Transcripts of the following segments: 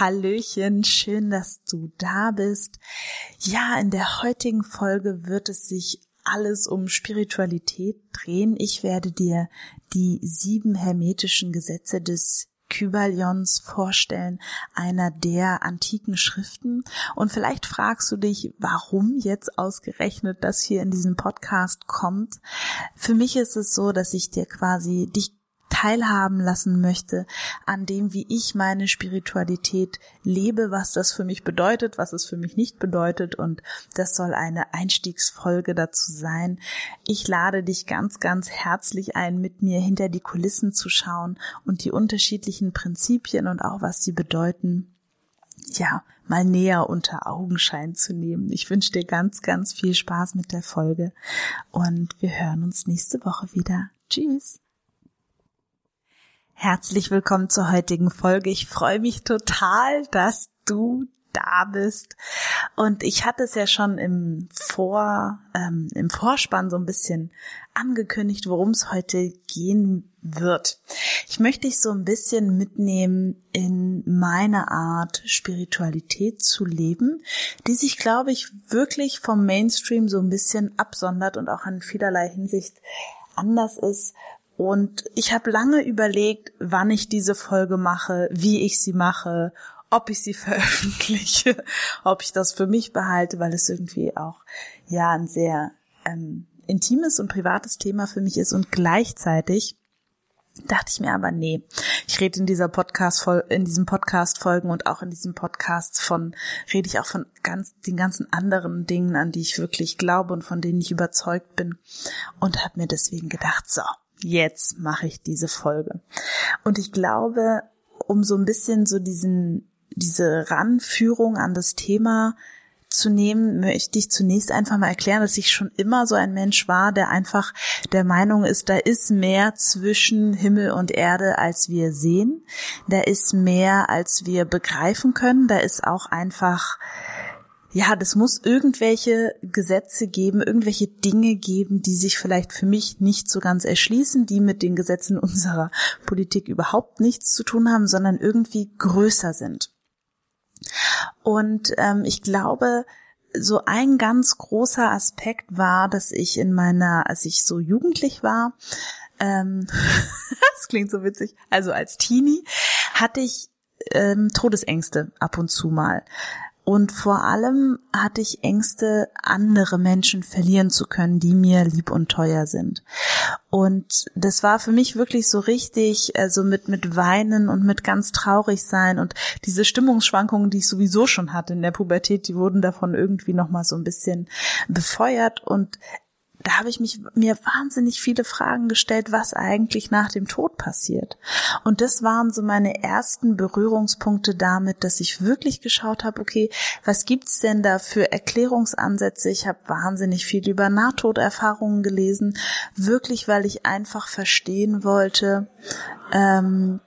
Hallöchen, schön, dass du da bist. Ja, in der heutigen Folge wird es sich alles um Spiritualität drehen. Ich werde dir die sieben hermetischen Gesetze des Kybalions vorstellen, einer der antiken Schriften. Und vielleicht fragst du dich, warum jetzt ausgerechnet das hier in diesem Podcast kommt. Für mich ist es so, dass ich dir quasi dich teilhaben lassen möchte an dem, wie ich meine Spiritualität lebe, was das für mich bedeutet, was es für mich nicht bedeutet und das soll eine Einstiegsfolge dazu sein. Ich lade dich ganz, ganz herzlich ein, mit mir hinter die Kulissen zu schauen und die unterschiedlichen Prinzipien und auch was sie bedeuten, ja, mal näher unter Augenschein zu nehmen. Ich wünsche dir ganz, ganz viel Spaß mit der Folge und wir hören uns nächste Woche wieder. Tschüss. Herzlich willkommen zur heutigen Folge. Ich freue mich total, dass du da bist. Und ich hatte es ja schon im Vor, ähm, im Vorspann so ein bisschen angekündigt, worum es heute gehen wird. Ich möchte dich so ein bisschen mitnehmen in meine Art, Spiritualität zu leben, die sich, glaube ich, wirklich vom Mainstream so ein bisschen absondert und auch in vielerlei Hinsicht anders ist, und ich habe lange überlegt, wann ich diese Folge mache, wie ich sie mache, ob ich sie veröffentliche, ob ich das für mich behalte, weil es irgendwie auch ja ein sehr ähm, intimes und privates Thema für mich ist. Und gleichzeitig dachte ich mir aber nee, ich rede in dieser Podcast in diesem Podcast Folgen und auch in diesem Podcast von rede ich auch von ganz den ganzen anderen Dingen, an die ich wirklich glaube und von denen ich überzeugt bin. Und habe mir deswegen gedacht, so, jetzt mache ich diese Folge. Und ich glaube, um so ein bisschen so diesen, diese Ranführung an das Thema zu nehmen, möchte ich zunächst einfach mal erklären, dass ich schon immer so ein Mensch war, der einfach der Meinung ist, da ist mehr zwischen Himmel und Erde, als wir sehen. Da ist mehr, als wir begreifen können. Da ist auch einfach ja, das muss irgendwelche Gesetze geben, irgendwelche Dinge geben, die sich vielleicht für mich nicht so ganz erschließen, die mit den Gesetzen unserer Politik überhaupt nichts zu tun haben, sondern irgendwie größer sind. Und ähm, ich glaube, so ein ganz großer Aspekt war, dass ich in meiner, als ich so jugendlich war, ähm, das klingt so witzig, also als Teenie, hatte ich ähm, Todesängste ab und zu mal. Und vor allem hatte ich Ängste, andere Menschen verlieren zu können, die mir lieb und teuer sind. Und das war für mich wirklich so richtig, also mit, mit Weinen und mit ganz traurig sein und diese Stimmungsschwankungen, die ich sowieso schon hatte in der Pubertät, die wurden davon irgendwie nochmal so ein bisschen befeuert und da habe ich mich mir wahnsinnig viele Fragen gestellt, was eigentlich nach dem Tod passiert. Und das waren so meine ersten Berührungspunkte damit, dass ich wirklich geschaut habe, okay, was gibt's denn da für Erklärungsansätze? Ich habe wahnsinnig viel über Nahtoderfahrungen gelesen, wirklich, weil ich einfach verstehen wollte, ähm,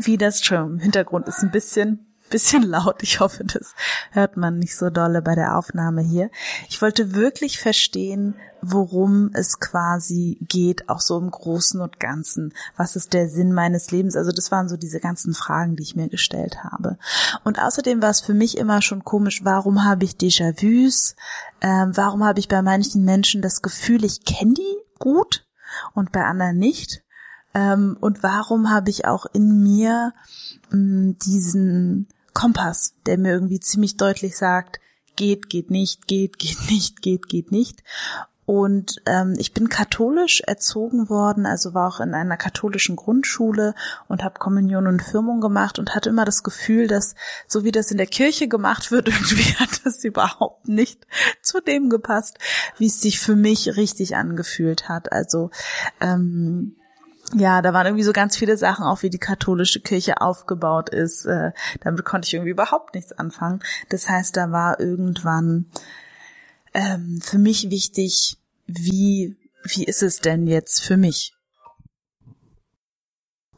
wie das schon im Hintergrund ist ein bisschen bisschen laut. Ich hoffe, das hört man nicht so dolle bei der Aufnahme hier. Ich wollte wirklich verstehen, worum es quasi geht, auch so im Großen und Ganzen. Was ist der Sinn meines Lebens? Also das waren so diese ganzen Fragen, die ich mir gestellt habe. Und außerdem war es für mich immer schon komisch, warum habe ich Déjà-vus? Ähm, warum habe ich bei manchen Menschen das Gefühl, ich kenne die gut und bei anderen nicht? Ähm, und warum habe ich auch in mir mh, mm, diesen Kompass, der mir irgendwie ziemlich deutlich sagt, geht, geht nicht, geht, geht nicht, geht, geht nicht. Und ähm, ich bin katholisch erzogen worden, also war auch in einer katholischen Grundschule und habe Kommunion und Firmung gemacht und hatte immer das Gefühl, dass so wie das in der Kirche gemacht wird, irgendwie hat das überhaupt nicht zu dem gepasst, wie es sich für mich richtig angefühlt hat. Also ähm, ja, da waren irgendwie so ganz viele Sachen, auch wie die katholische Kirche aufgebaut ist. Äh, damit konnte ich irgendwie überhaupt nichts anfangen. Das heißt, da war irgendwann ähm, für mich wichtig, wie, wie ist es denn jetzt für mich?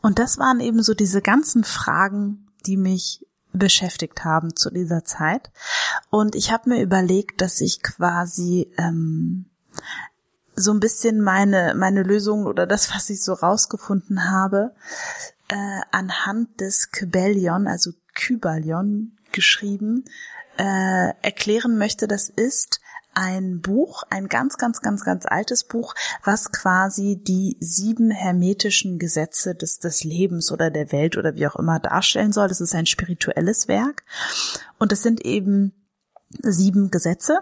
Und das waren eben so diese ganzen Fragen, die mich beschäftigt haben zu dieser Zeit. Und ich habe mir überlegt, dass ich quasi ähm, so ein bisschen meine, meine Lösungen oder das, was ich so rausgefunden habe, äh, anhand des Kybalion, also Kybalion geschrieben, äh, erklären möchte. Das ist ein Buch, ein ganz, ganz, ganz, ganz altes Buch, was quasi die sieben hermetischen Gesetze des, des Lebens oder der Welt oder wie auch immer darstellen soll. Das ist ein spirituelles Werk. Und es sind eben sieben Gesetze.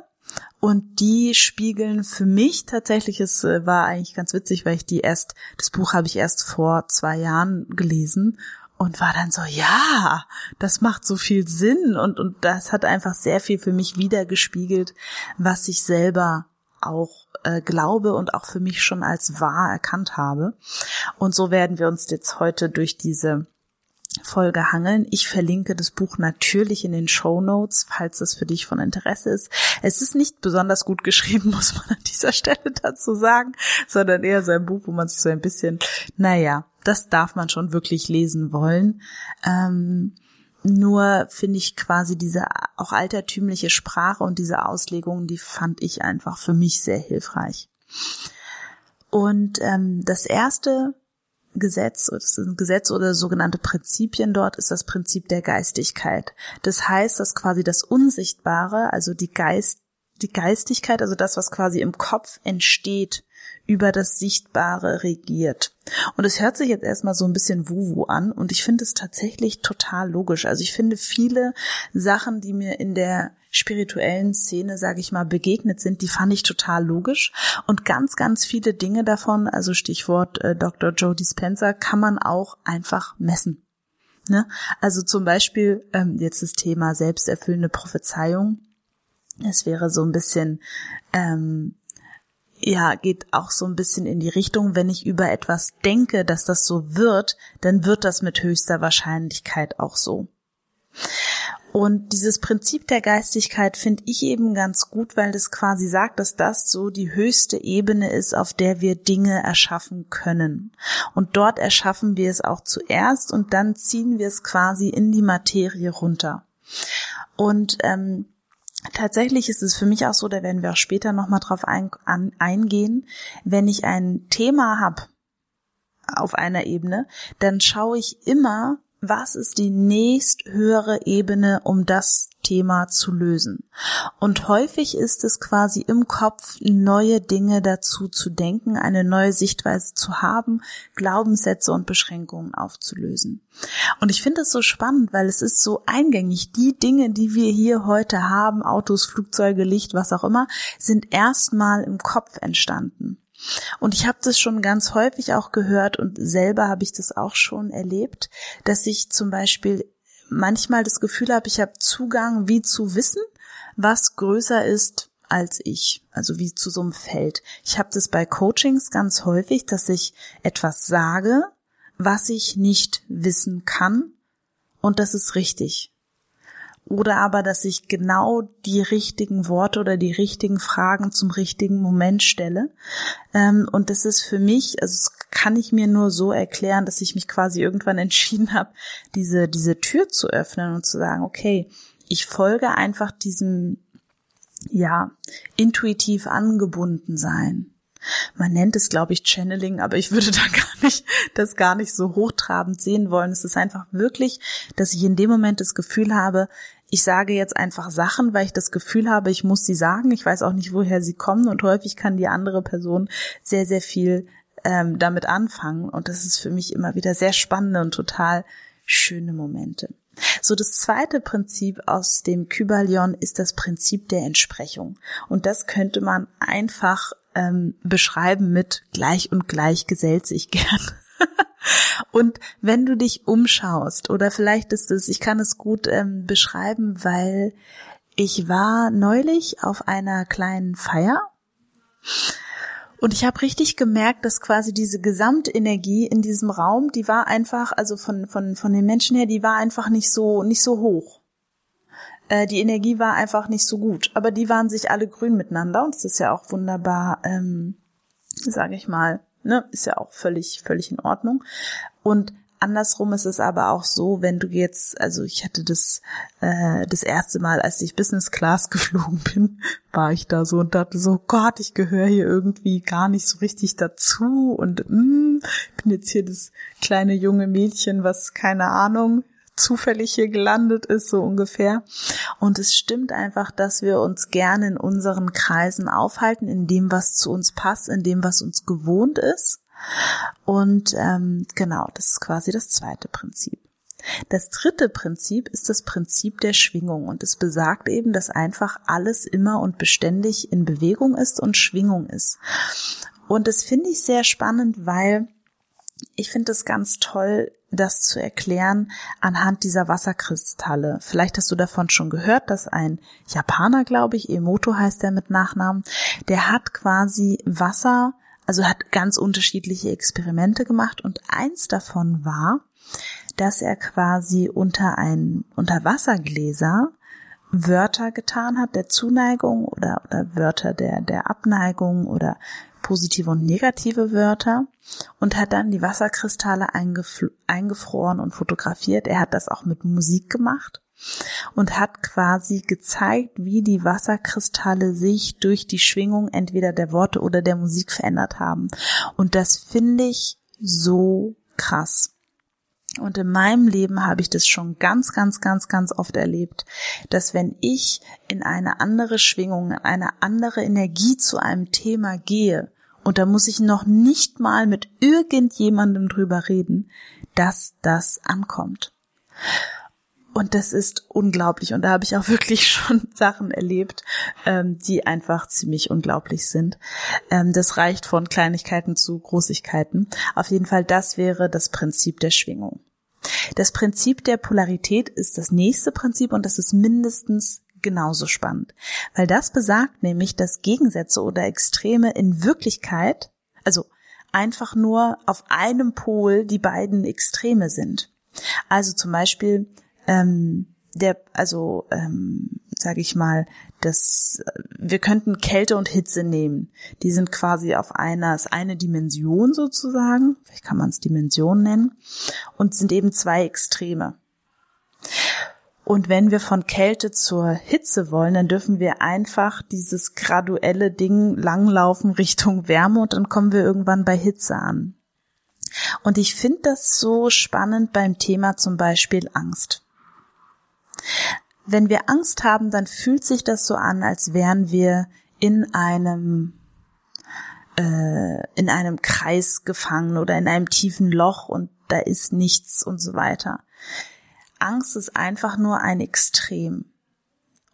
Und die spiegeln für mich tatsächlich, es äh, war eigentlich ganz witzig, weil ich die erst, das Buch habe ich erst vor zwei Jahren gelesen und war dann so, ja, das macht so viel Sinn und, und das hat einfach sehr viel für mich wiedergespiegelt, was ich selber auch äh, glaube und auch für mich schon als wahr erkannt habe. Und so werden wir uns jetzt heute durch diese Folge hangeln. Ich verlinke das Buch natürlich in den Show Notes, falls es für dich von Interesse ist. Es ist nicht besonders gut geschrieben, muss man an dieser Stelle dazu sagen, sondern eher so ein Buch, wo man sich so ein bisschen, naja, das darf man schon wirklich lesen wollen. Ähm, nur finde ich quasi diese auch altertümliche Sprache und diese Auslegungen, die fand ich einfach für mich sehr hilfreich. Und ähm, das erste Gesetz, das ist ein Gesetz oder sogenannte Prinzipien dort, ist das Prinzip der Geistigkeit. Das heißt, dass quasi das Unsichtbare, also die Geist, die Geistigkeit, also das, was quasi im Kopf entsteht, über das Sichtbare regiert. Und es hört sich jetzt erstmal so ein bisschen wuhu an und ich finde es tatsächlich total logisch. Also ich finde viele Sachen, die mir in der spirituellen Szene, sage ich mal, begegnet sind, die fand ich total logisch. Und ganz, ganz viele Dinge davon, also Stichwort äh, Dr. Joe Dispenza, kann man auch einfach messen. Ne? Also zum Beispiel ähm, jetzt das Thema selbsterfüllende Prophezeiung. Es wäre so ein bisschen ähm, ja, geht auch so ein bisschen in die Richtung, wenn ich über etwas denke, dass das so wird, dann wird das mit höchster Wahrscheinlichkeit auch so. Und dieses Prinzip der Geistigkeit finde ich eben ganz gut, weil das quasi sagt, dass das so die höchste Ebene ist, auf der wir Dinge erschaffen können. Und dort erschaffen wir es auch zuerst und dann ziehen wir es quasi in die Materie runter. Und ähm, Tatsächlich ist es für mich auch so, da werden wir auch später nochmal drauf ein, an, eingehen, wenn ich ein Thema habe auf einer Ebene, dann schaue ich immer, was ist die nächst höhere Ebene, um das Thema zu lösen. Und häufig ist es quasi im Kopf, neue Dinge dazu zu denken, eine neue Sichtweise zu haben, Glaubenssätze und Beschränkungen aufzulösen. Und ich finde es so spannend, weil es ist so eingängig. Die Dinge, die wir hier heute haben, Autos, Flugzeuge, Licht, was auch immer, sind erstmal im Kopf entstanden. Und ich habe das schon ganz häufig auch gehört und selber habe ich das auch schon erlebt, dass ich zum Beispiel manchmal das Gefühl habe, ich habe Zugang wie zu Wissen, was größer ist als ich, also wie zu so einem Feld. Ich habe das bei Coachings ganz häufig, dass ich etwas sage, was ich nicht wissen kann und das ist richtig oder aber, dass ich genau die richtigen Worte oder die richtigen Fragen zum richtigen Moment stelle. Ähm, und das ist für mich, also das kann ich mir nur so erklären, dass ich mich quasi irgendwann entschieden habe, diese, diese Tür zu öffnen und zu sagen, okay, ich folge einfach diesem, ja, intuitiv angebunden sein. Man nennt es, glaube ich, Channeling, aber ich würde da gar nicht, das gar nicht so hochtrabend sehen wollen. Es ist einfach wirklich, dass ich in dem Moment das Gefühl habe, ich sage jetzt einfach Sachen, weil ich das Gefühl habe, ich muss sie sagen. Ich weiß auch nicht, woher sie kommen und häufig kann die andere Person sehr, sehr viel ähm, damit anfangen. Und das ist für mich immer wieder sehr spannende und total schöne Momente. So, das zweite Prinzip aus dem Kybalion ist das Prinzip der Entsprechung. Und das könnte man einfach ähm, beschreiben mit gleich und gleich gesellt sich gern. Und wenn du dich umschaust, oder vielleicht ist es, ich kann es gut ähm, beschreiben, weil ich war neulich auf einer kleinen Feier Und ich habe richtig gemerkt, dass quasi diese Gesamtenergie in diesem Raum, die war einfach, also von, von, von den Menschen her, die war einfach nicht so, nicht so hoch. Äh, die Energie war einfach nicht so gut. Aber die waren sich alle grün miteinander und es ist ja auch wunderbar, ähm, sage ich mal, ne, ist ja auch völlig, völlig in Ordnung. Und Andersrum ist es aber auch so, wenn du jetzt, also ich hatte das äh, das erste Mal, als ich Business Class geflogen bin, war ich da so und dachte so, Gott, ich gehöre hier irgendwie gar nicht so richtig dazu und mm, bin jetzt hier das kleine junge Mädchen, was keine Ahnung zufällig hier gelandet ist, so ungefähr. Und es stimmt einfach, dass wir uns gerne in unseren Kreisen aufhalten, in dem, was zu uns passt, in dem, was uns gewohnt ist. Und ähm, genau, das ist quasi das zweite Prinzip. Das dritte Prinzip ist das Prinzip der Schwingung und es besagt eben, dass einfach alles immer und beständig in Bewegung ist und Schwingung ist. Und das finde ich sehr spannend, weil ich finde es ganz toll, das zu erklären anhand dieser Wasserkristalle. Vielleicht hast du davon schon gehört, dass ein Japaner, glaube ich, Emoto heißt er mit Nachnamen, der hat quasi Wasser also hat ganz unterschiedliche Experimente gemacht und eins davon war, dass er quasi unter ein Unterwassergläser Wörter getan hat der Zuneigung oder, oder Wörter der, der Abneigung oder positive und negative Wörter und hat dann die Wasserkristalle eingefroren und fotografiert. Er hat das auch mit Musik gemacht und hat quasi gezeigt, wie die Wasserkristalle sich durch die Schwingung entweder der Worte oder der Musik verändert haben. Und das finde ich so krass. Und in meinem Leben habe ich das schon ganz, ganz, ganz, ganz oft erlebt, dass wenn ich in eine andere Schwingung, in eine andere Energie zu einem Thema gehe, und da muss ich noch nicht mal mit irgendjemandem drüber reden, dass das ankommt. Und das ist unglaublich. Und da habe ich auch wirklich schon Sachen erlebt, ähm, die einfach ziemlich unglaublich sind. Ähm, das reicht von Kleinigkeiten zu Großigkeiten. Auf jeden Fall, das wäre das Prinzip der Schwingung. Das Prinzip der Polarität ist das nächste Prinzip und das ist mindestens genauso spannend, weil das besagt nämlich, dass Gegensätze oder Extreme in Wirklichkeit, also einfach nur auf einem Pol die beiden Extreme sind. Also zum Beispiel ähm, der, also ähm, sage ich mal, das, wir könnten Kälte und Hitze nehmen. Die sind quasi auf einer, ist eine Dimension sozusagen, vielleicht kann man es Dimension nennen, und sind eben zwei Extreme. Und wenn wir von Kälte zur Hitze wollen, dann dürfen wir einfach dieses graduelle Ding langlaufen Richtung Wärme und dann kommen wir irgendwann bei Hitze an. Und ich finde das so spannend beim Thema zum Beispiel Angst. Wenn wir Angst haben, dann fühlt sich das so an, als wären wir in einem äh, in einem Kreis gefangen oder in einem tiefen Loch und da ist nichts und so weiter. Angst ist einfach nur ein Extrem.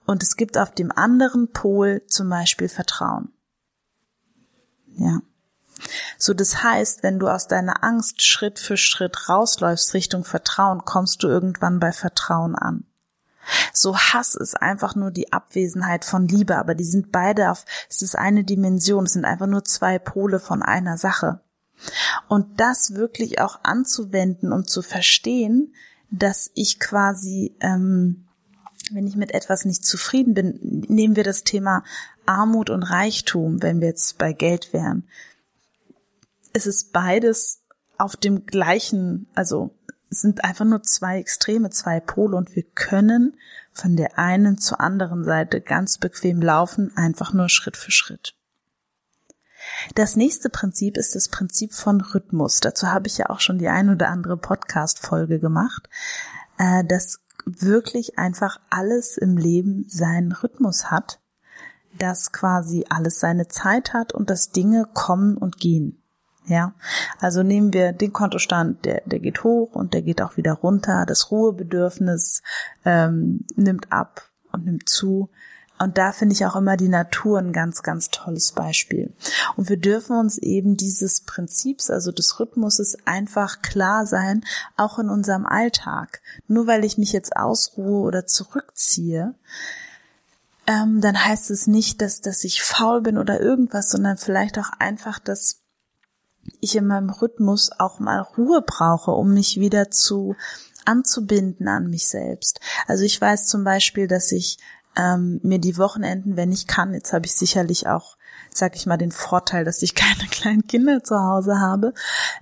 Und es gibt auf dem anderen Pol zum Beispiel Vertrauen. Ja. So, das heißt, wenn du aus deiner Angst Schritt für Schritt rausläufst Richtung Vertrauen, kommst du irgendwann bei Vertrauen an. So Hass ist einfach nur die Abwesenheit von Liebe, aber die sind beide auf, es ist eine Dimension, es sind einfach nur zwei Pole von einer Sache. Und das wirklich auch anzuwenden und zu verstehen, dass ich quasi, ähm, wenn ich mit etwas nicht zufrieden bin, nehmen wir das Thema Armut und Reichtum, wenn wir jetzt bei Geld wären. Es ist beides auf dem gleichen, also es sind einfach nur zwei Extreme, zwei Pole und wir können von der einen zur anderen Seite ganz bequem laufen, einfach nur Schritt für Schritt. Das nächste Prinzip ist das Prinzip von Rhythmus. Dazu habe ich ja auch schon die ein oder andere Podcast-Folge gemacht, äh, dass wirklich einfach alles im Leben seinen Rhythmus hat, dass quasi alles seine Zeit hat und dass Dinge kommen und gehen. Ja, also nehmen wir den Kontostand, der, der geht hoch und der geht auch wieder runter. Das Ruhebedürfnis ähm, nimmt ab und nimmt zu. Und da finde ich auch immer die Natur ein ganz, ganz tolles Beispiel. Und wir dürfen uns eben dieses Prinzips, also des Rhythmuses, einfach klar sein, auch in unserem Alltag. Nur weil ich mich jetzt ausruhe oder zurückziehe, ähm, dann heißt es nicht, dass, dass ich faul bin oder irgendwas, sondern vielleicht auch einfach, dass ich in meinem Rhythmus auch mal Ruhe brauche, um mich wieder zu anzubinden an mich selbst. Also ich weiß zum Beispiel, dass ich ähm, mir die Wochenenden, wenn ich kann, jetzt habe ich sicherlich auch sag ich mal, den Vorteil, dass ich keine kleinen Kinder zu Hause habe,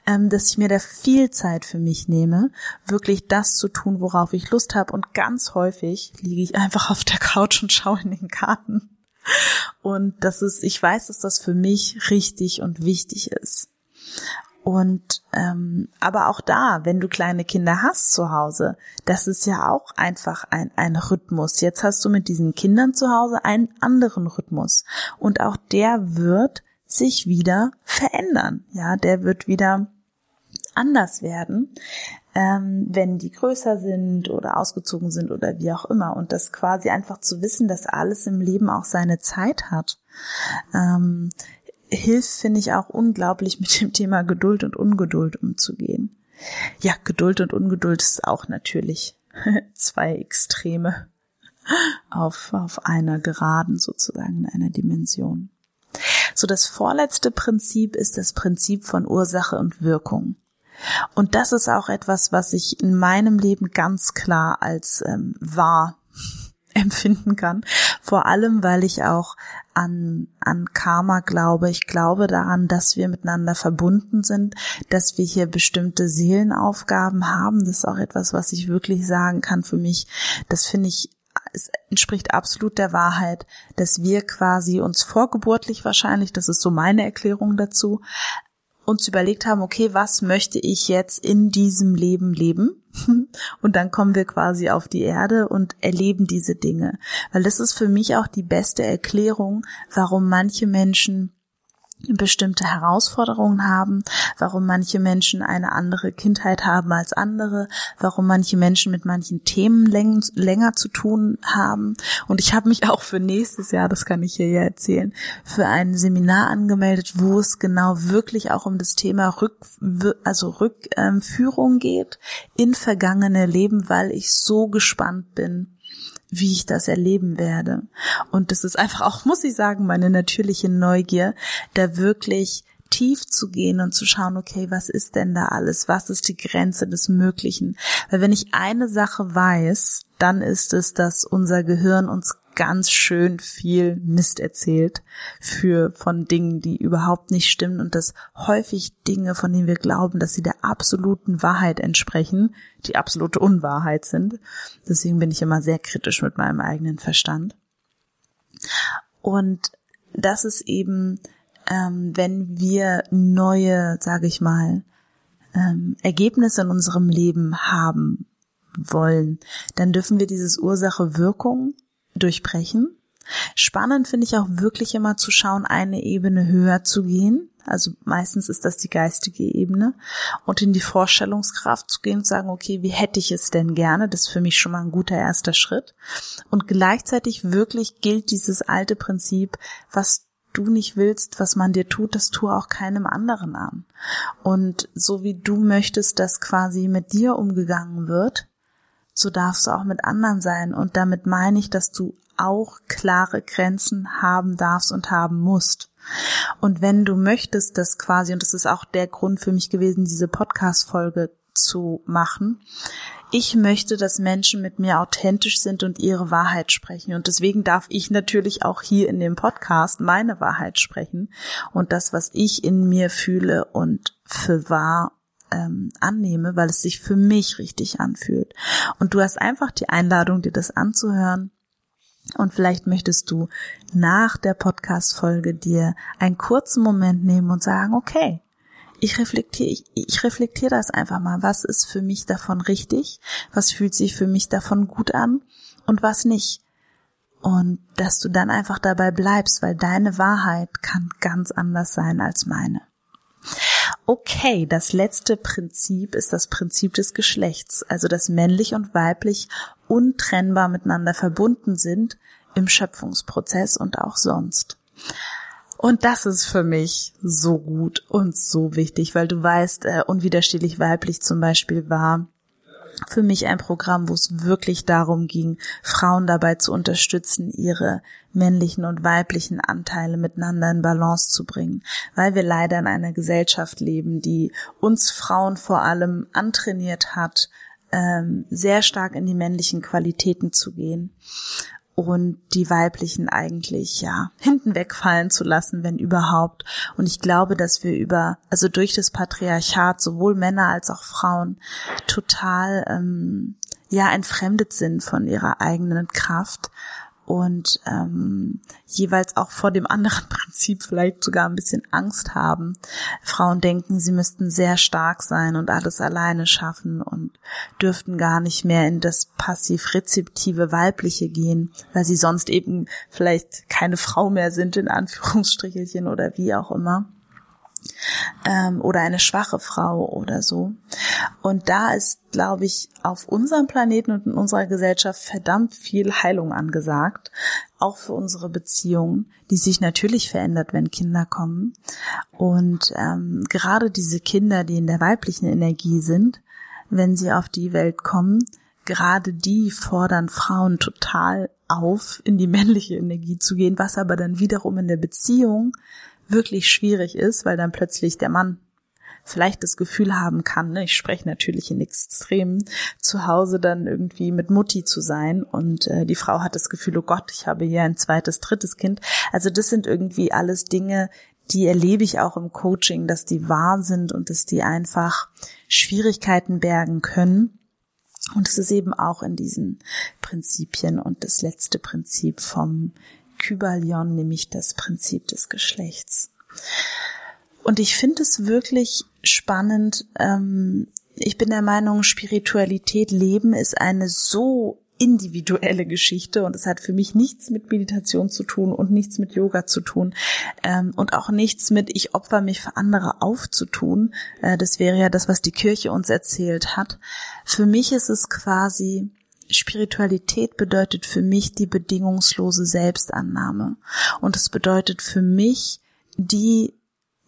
ähm, dass ich mir da viel Zeit für mich nehme, wirklich das zu tun, worauf ich Lust habe. Und ganz häufig liege ich einfach auf der Couch und schaue in den Garten. Und das ist, ich weiß, dass das für mich richtig und wichtig ist. Und ähm, aber auch da, wenn du kleine Kinder hast zu Hause, das ist ja auch einfach ein, ein Rhythmus. Jetzt hast du mit diesen Kindern zu Hause einen anderen Rhythmus. Und auch der wird sich wieder verändern. Ja, der wird wieder anders werden, ähm, wenn die größer sind oder ausgezogen sind oder wie auch immer. Und das quasi einfach zu wissen, dass alles im Leben auch seine Zeit hat. Ähm, hilft, finde ich, auch unglaublich mit dem Thema Geduld und Ungeduld umzugehen. Ja, Geduld und Ungeduld ist auch natürlich zwei Extreme auf, auf einer Geraden sozusagen, in einer Dimension. So, das vorletzte Prinzip ist das Prinzip von Ursache und Wirkung. Und das ist auch etwas, was ich in meinem Leben ganz klar als ähm, wahr empfinden kann. Vor allem, weil ich auch an, an Karma glaube. Ich glaube daran, dass wir miteinander verbunden sind, dass wir hier bestimmte Seelenaufgaben haben. Das ist auch etwas, was ich wirklich sagen kann für mich. Das finde ich es entspricht absolut der Wahrheit, dass wir quasi uns vorgeburtlich wahrscheinlich, das ist so meine Erklärung dazu, uns überlegt haben, okay, was möchte ich jetzt in diesem Leben leben? Und dann kommen wir quasi auf die Erde und erleben diese Dinge. Weil das ist für mich auch die beste Erklärung, warum manche Menschen bestimmte Herausforderungen haben, warum manche Menschen eine andere Kindheit haben als andere, warum manche Menschen mit manchen Themen läng länger zu tun haben. Und ich habe mich auch für nächstes Jahr, das kann ich hier ja erzählen, für ein Seminar angemeldet, wo es genau wirklich auch um das Thema Rück, also Rückführung geht in vergangene Leben, weil ich so gespannt bin, wie ich das erleben werde. Und das ist einfach auch, muss ich sagen, meine natürliche Neugier, da wirklich tief zu gehen und zu schauen, okay, was ist denn da alles? Was ist die Grenze des Möglichen? Weil wenn ich eine Sache weiß, dann ist es, dass unser Gehirn uns ganz schön viel Mist erzählt für von Dingen, die überhaupt nicht stimmen und dass häufig Dinge, von denen wir glauben, dass sie der absoluten Wahrheit entsprechen, die absolute Unwahrheit sind. Deswegen bin ich immer sehr kritisch mit meinem eigenen Verstand. Und das ist eben, ähm, wenn wir neue, sage ich mal, ähm, Ergebnisse in unserem Leben haben wollen, dann dürfen wir dieses Ursache-Wirkung durchbrechen. Spannend finde ich auch wirklich immer zu schauen, eine Ebene höher zu gehen. Also meistens ist das die geistige Ebene und in die Vorstellungskraft zu gehen und sagen, okay, wie hätte ich es denn gerne? Das ist für mich schon mal ein guter erster Schritt. Und gleichzeitig wirklich gilt dieses alte Prinzip, was du nicht willst, was man dir tut, das tue auch keinem anderen an. Und so wie du möchtest, dass quasi mit dir umgegangen wird, so darfst du auch mit anderen sein. Und damit meine ich, dass du auch klare Grenzen haben darfst und haben musst. Und wenn du möchtest, dass quasi, und das ist auch der Grund für mich gewesen, diese Podcast-Folge zu machen, ich möchte, dass Menschen mit mir authentisch sind und ihre Wahrheit sprechen. Und deswegen darf ich natürlich auch hier in dem Podcast meine Wahrheit sprechen und das, was ich in mir fühle und für wahr ähm, annehme, weil es sich für mich richtig anfühlt. Und du hast einfach die Einladung, dir das anzuhören. Und vielleicht möchtest du nach der Podcast-Folge dir einen kurzen Moment nehmen und sagen, okay, ich reflektiere, ich, ich reflektiere das einfach mal. Was ist für mich davon richtig? Was fühlt sich für mich davon gut an? Und was nicht? Und dass du dann einfach dabei bleibst, weil deine Wahrheit kann ganz anders sein als meine. Okay, das letzte Prinzip ist das Prinzip des Geschlechts, also dass männlich und weiblich untrennbar miteinander verbunden sind im Schöpfungsprozess und auch sonst. Und das ist für mich so gut und so wichtig, weil du weißt, äh, unwiderstehlich weiblich zum Beispiel war für mich ein Programm, wo es wirklich darum ging, Frauen dabei zu unterstützen, ihre männlichen und weiblichen Anteile miteinander in Balance zu bringen, weil wir leider in einer Gesellschaft leben, die uns Frauen vor allem antrainiert hat, ähm, sehr stark in die männlichen Qualitäten zu gehen und die weiblichen eigentlich ja hinten wegfallen zu lassen, wenn überhaupt. Und ich glaube, dass wir über, also durch das Patriarchat sowohl Männer als auch Frauen total ähm, ja entfremdet sind von ihrer eigenen Kraft und ähm, jeweils auch vor dem anderen Prinzip vielleicht sogar ein bisschen Angst haben. Frauen denken, sie müssten sehr stark sein und alles alleine schaffen und dürften gar nicht mehr in das passiv-rezeptive Weibliche gehen, weil sie sonst eben vielleicht keine Frau mehr sind, in Anführungsstrichelchen oder wie auch immer ähm, oder eine schwache Frau oder so. Und da ist, glaube ich, auf unserem Planeten und in unserer Gesellschaft verdammt viel Heilung angesagt, auch für unsere Beziehungen, die sich natürlich verändert, wenn Kinder kommen. Und ähm, gerade diese Kinder, die in der weiblichen Energie sind, wenn sie auf die Welt kommen, gerade die fordern Frauen total auf, in die männliche Energie zu gehen, was aber dann wiederum in der Beziehung wirklich schwierig ist, weil dann plötzlich der Mann vielleicht das Gefühl haben kann, ne, ich spreche natürlich in Extremen, zu Hause dann irgendwie mit Mutti zu sein und äh, die Frau hat das Gefühl, oh Gott, ich habe hier ein zweites, drittes Kind. Also das sind irgendwie alles Dinge, die erlebe ich auch im Coaching, dass die wahr sind und dass die einfach Schwierigkeiten bergen können. Und es ist eben auch in diesen Prinzipien und das letzte Prinzip vom Kybalion, nämlich das Prinzip des Geschlechts. Und ich finde es wirklich spannend. Ähm, ich bin der Meinung, Spiritualität leben ist eine so individuelle Geschichte und es hat für mich nichts mit Meditation zu tun und nichts mit Yoga zu tun ähm, und auch nichts mit ich opfer mich für andere aufzutun. Äh, das wäre ja das, was die Kirche uns erzählt hat. Für mich ist es quasi Spiritualität bedeutet für mich die bedingungslose Selbstannahme. Und es bedeutet für mich die,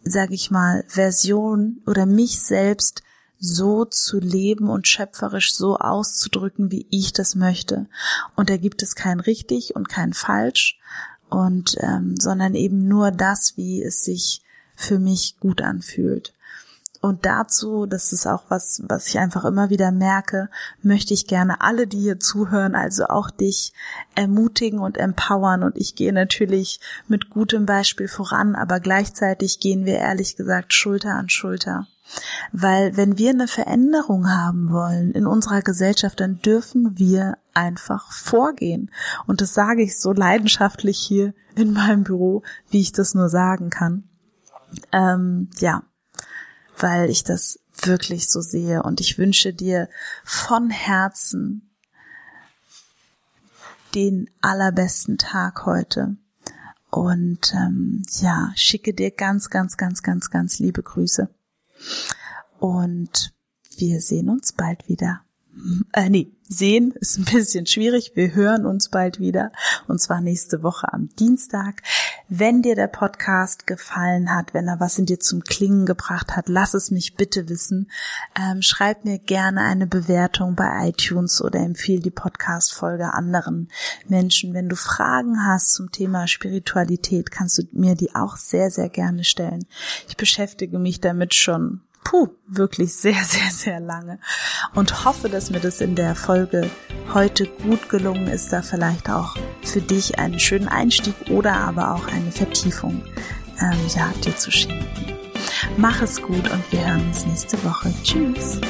sag ich mal, Version oder mich selbst so zu leben und schöpferisch so auszudrücken, wie ich das möchte. Und da gibt es kein richtig und kein falsch und ähm, sondern eben nur das, wie es sich für mich gut anfühlt. Und dazu, das ist auch was, was ich einfach immer wieder merke, möchte ich gerne alle, die hier zuhören, also auch dich ermutigen und empowern. Und ich gehe natürlich mit gutem Beispiel voran, aber gleichzeitig gehen wir ehrlich gesagt Schulter an Schulter. Weil wenn wir eine Veränderung haben wollen in unserer Gesellschaft, dann dürfen wir einfach vorgehen. Und das sage ich so leidenschaftlich hier in meinem Büro, wie ich das nur sagen kann. Ähm, ja, weil ich das wirklich so sehe. Und ich wünsche dir von Herzen den allerbesten Tag heute. Und ähm, ja, schicke dir ganz, ganz, ganz, ganz, ganz liebe Grüße. Und wir sehen uns bald wieder. Äh, nee, sehen ist ein bisschen schwierig. Wir hören uns bald wieder und zwar nächste Woche am Dienstag. Wenn dir der Podcast gefallen hat, wenn er was in dir zum Klingen gebracht hat, lass es mich bitte wissen. Ähm, schreib mir gerne eine Bewertung bei iTunes oder empfehle die Podcast-Folge anderen Menschen. Wenn du Fragen hast zum Thema Spiritualität, kannst du mir die auch sehr, sehr gerne stellen. Ich beschäftige mich damit schon puh, wirklich sehr, sehr, sehr lange und hoffe, dass mir das in der Folge heute gut gelungen ist, da vielleicht auch für dich einen schönen Einstieg oder aber auch eine Vertiefung ähm, ja, dir zu schenken. Mach es gut und wir hören uns nächste Woche. Tschüss.